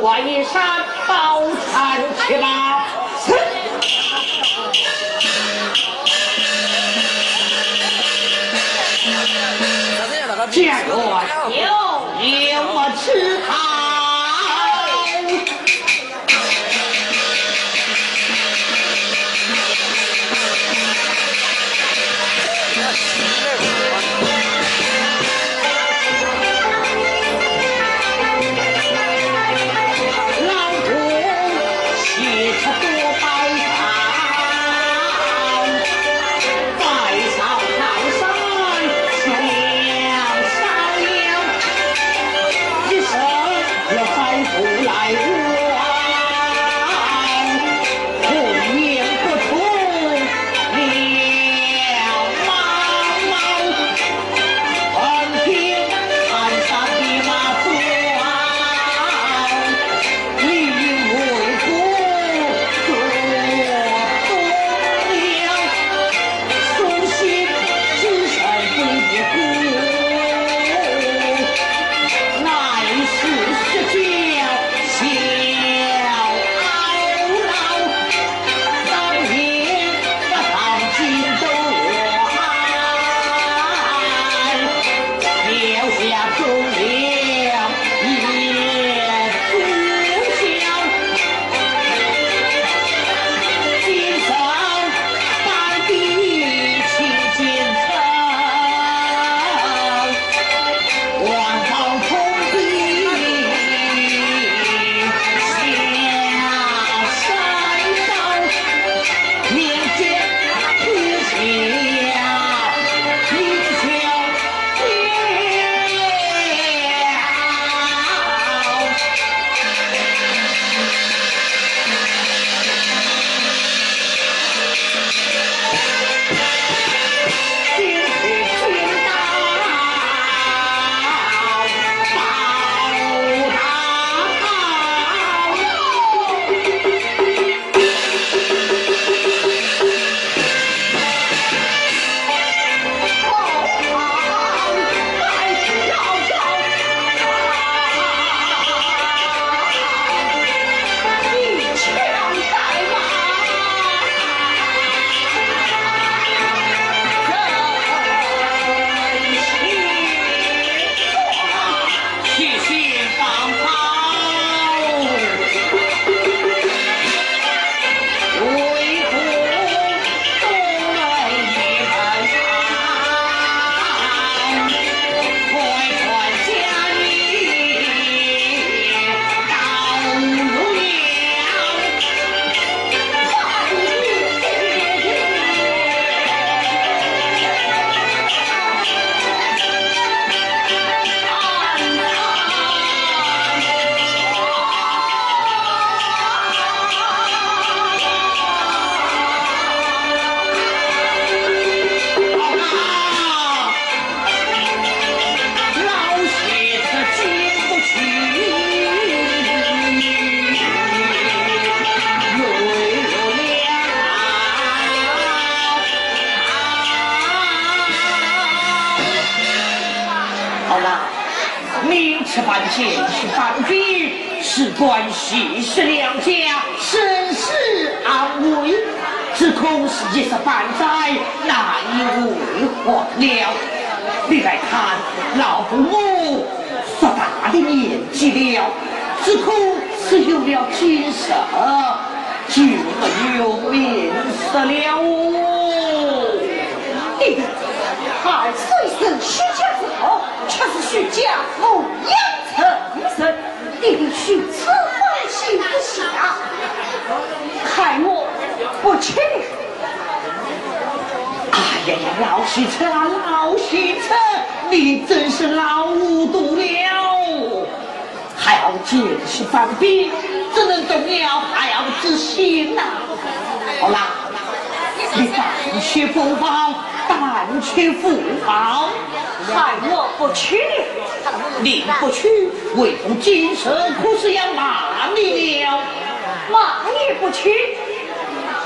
我一扇包砍去吧。e a tua. 前去饭笔，事关徐氏两家生死安危，只恐是一时半载难以为还了。你来看，老父母说大的年纪了，只恐是有了金色，就没有面色了哦。弟弟，他虽是徐家之后，却是徐家抚养生，弟弟许此欢喜不下，害我不亲。哎呀呀，老许车啊，老许车，你真是老糊涂了！还要见识翻笔，怎能动了还要之心呐？好啦，你但去不报，但去不报，害我不去你不去，为父今生可是要骂你了。骂你不去，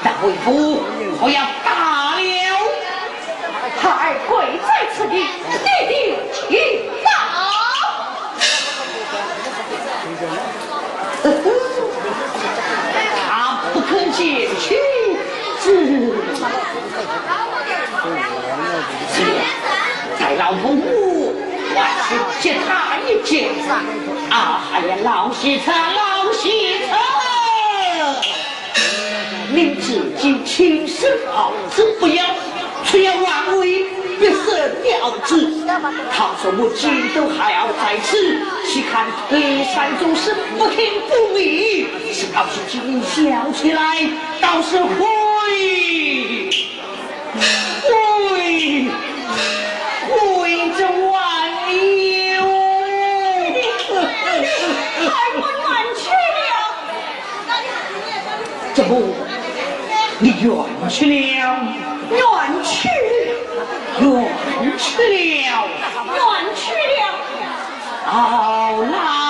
但为父我要打了。太贵在此地，弟弟请到。他不肯进去，只老父母还是接他一接。啊哎呀，老西车，老西车，明知今亲生儿子不要，却要王位，别生了子。他说我今都还要在此，岂看推山总是不听不明，是要是今笑起来，倒是会会对着晚你，还不远去了？这不，你远去了，远去，远去了，远去了，好啦。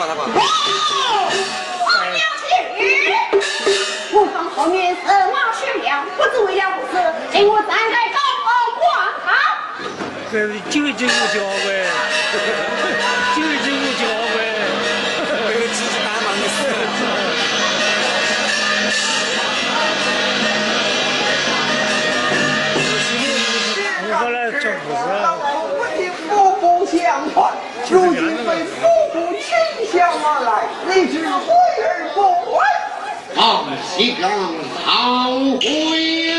我娘，我放后面是，我师娘，不知为了不事，给我站在高高广场。是呗。是悔儿后悔，望西征早回。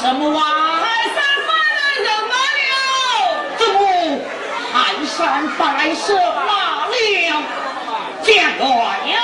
什么哇？泰山发来什么了？这不，泰山发蛇什么了？见怪呀、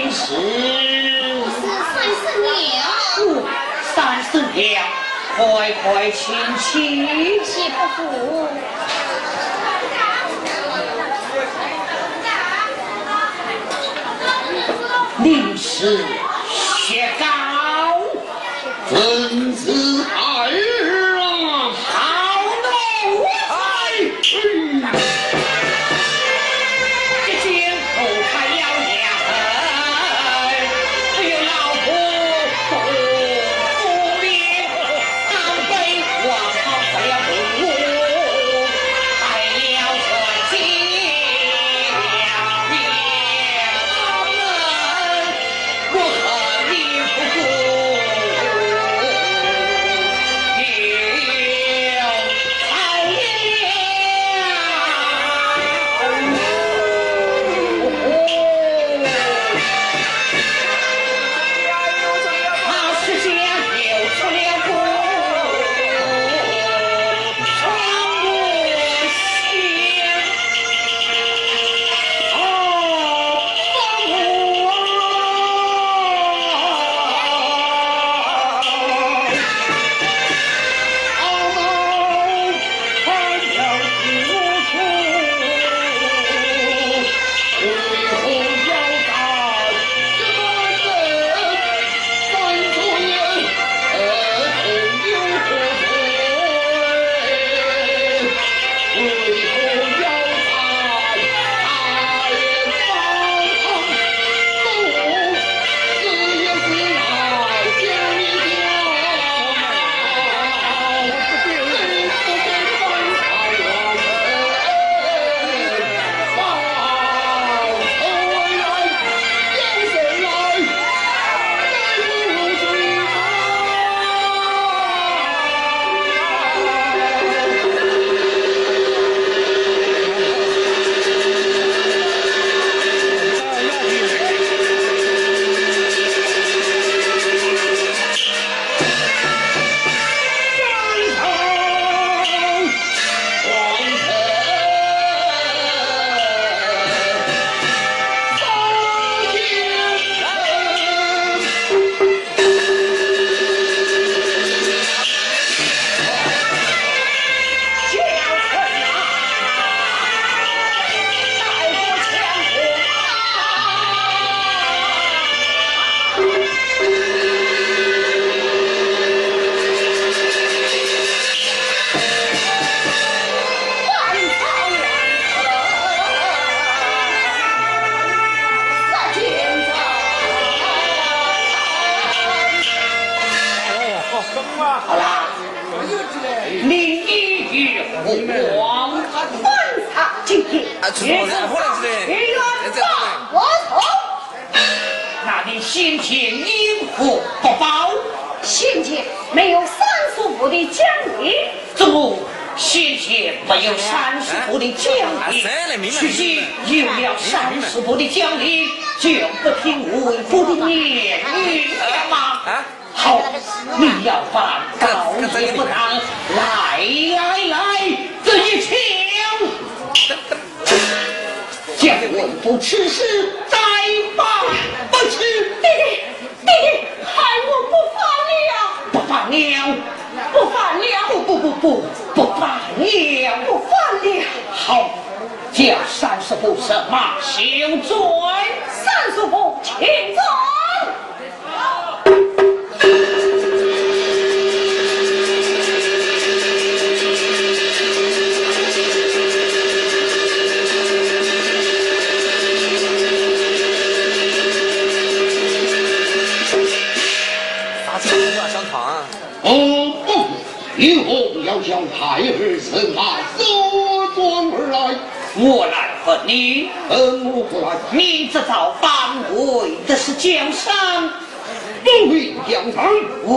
经是是三十年，三十年，快快请起，起不服。雪糕，子。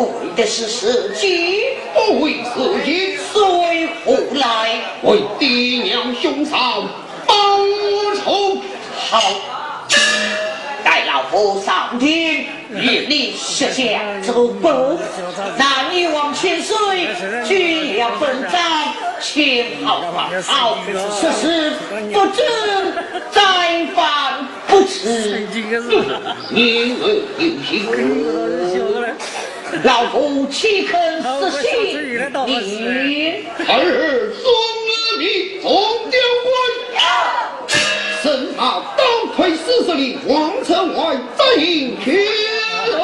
为的是自己，不为自己，随何来为爹娘兄嫂报仇。好，待老夫上天，与你设下奏本，男女往千岁，军粮分战，千好万好，此事不知再犯不迟。有心，老夫岂肯死心？你太儿送了你总教官。身马当推四十里皇城外，再迎天龙。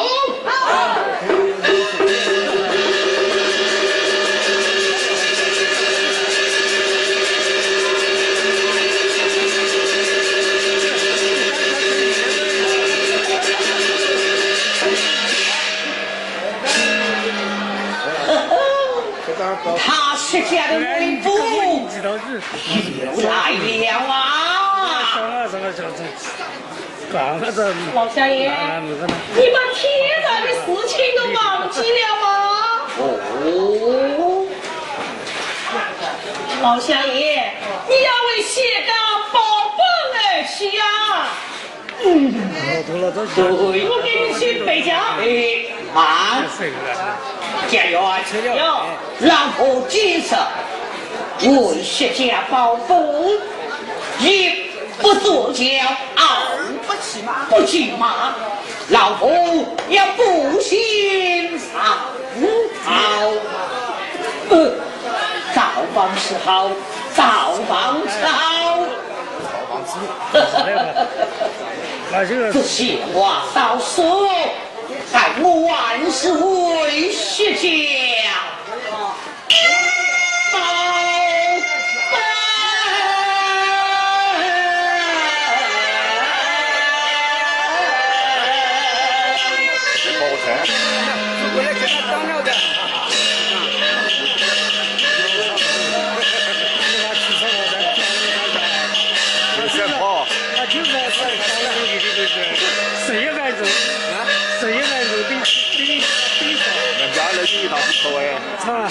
他设下的威风又来了啊！老乡爷，你把天大的事情都忘记了吗？哦，老乡爷，你要为谢家保本而去呀！对，我给你去北疆。哎，慢，家园，哟，老夫今生为薛家保本，一不作骄，二不骑马，不骑马，老婆要步行上朝。呃，造访是好，造访是好。这闲话少说，待我万事为薛家报谁也爱走，谁也爱走，顶顶顶上。人家那有一套不错哎，啊，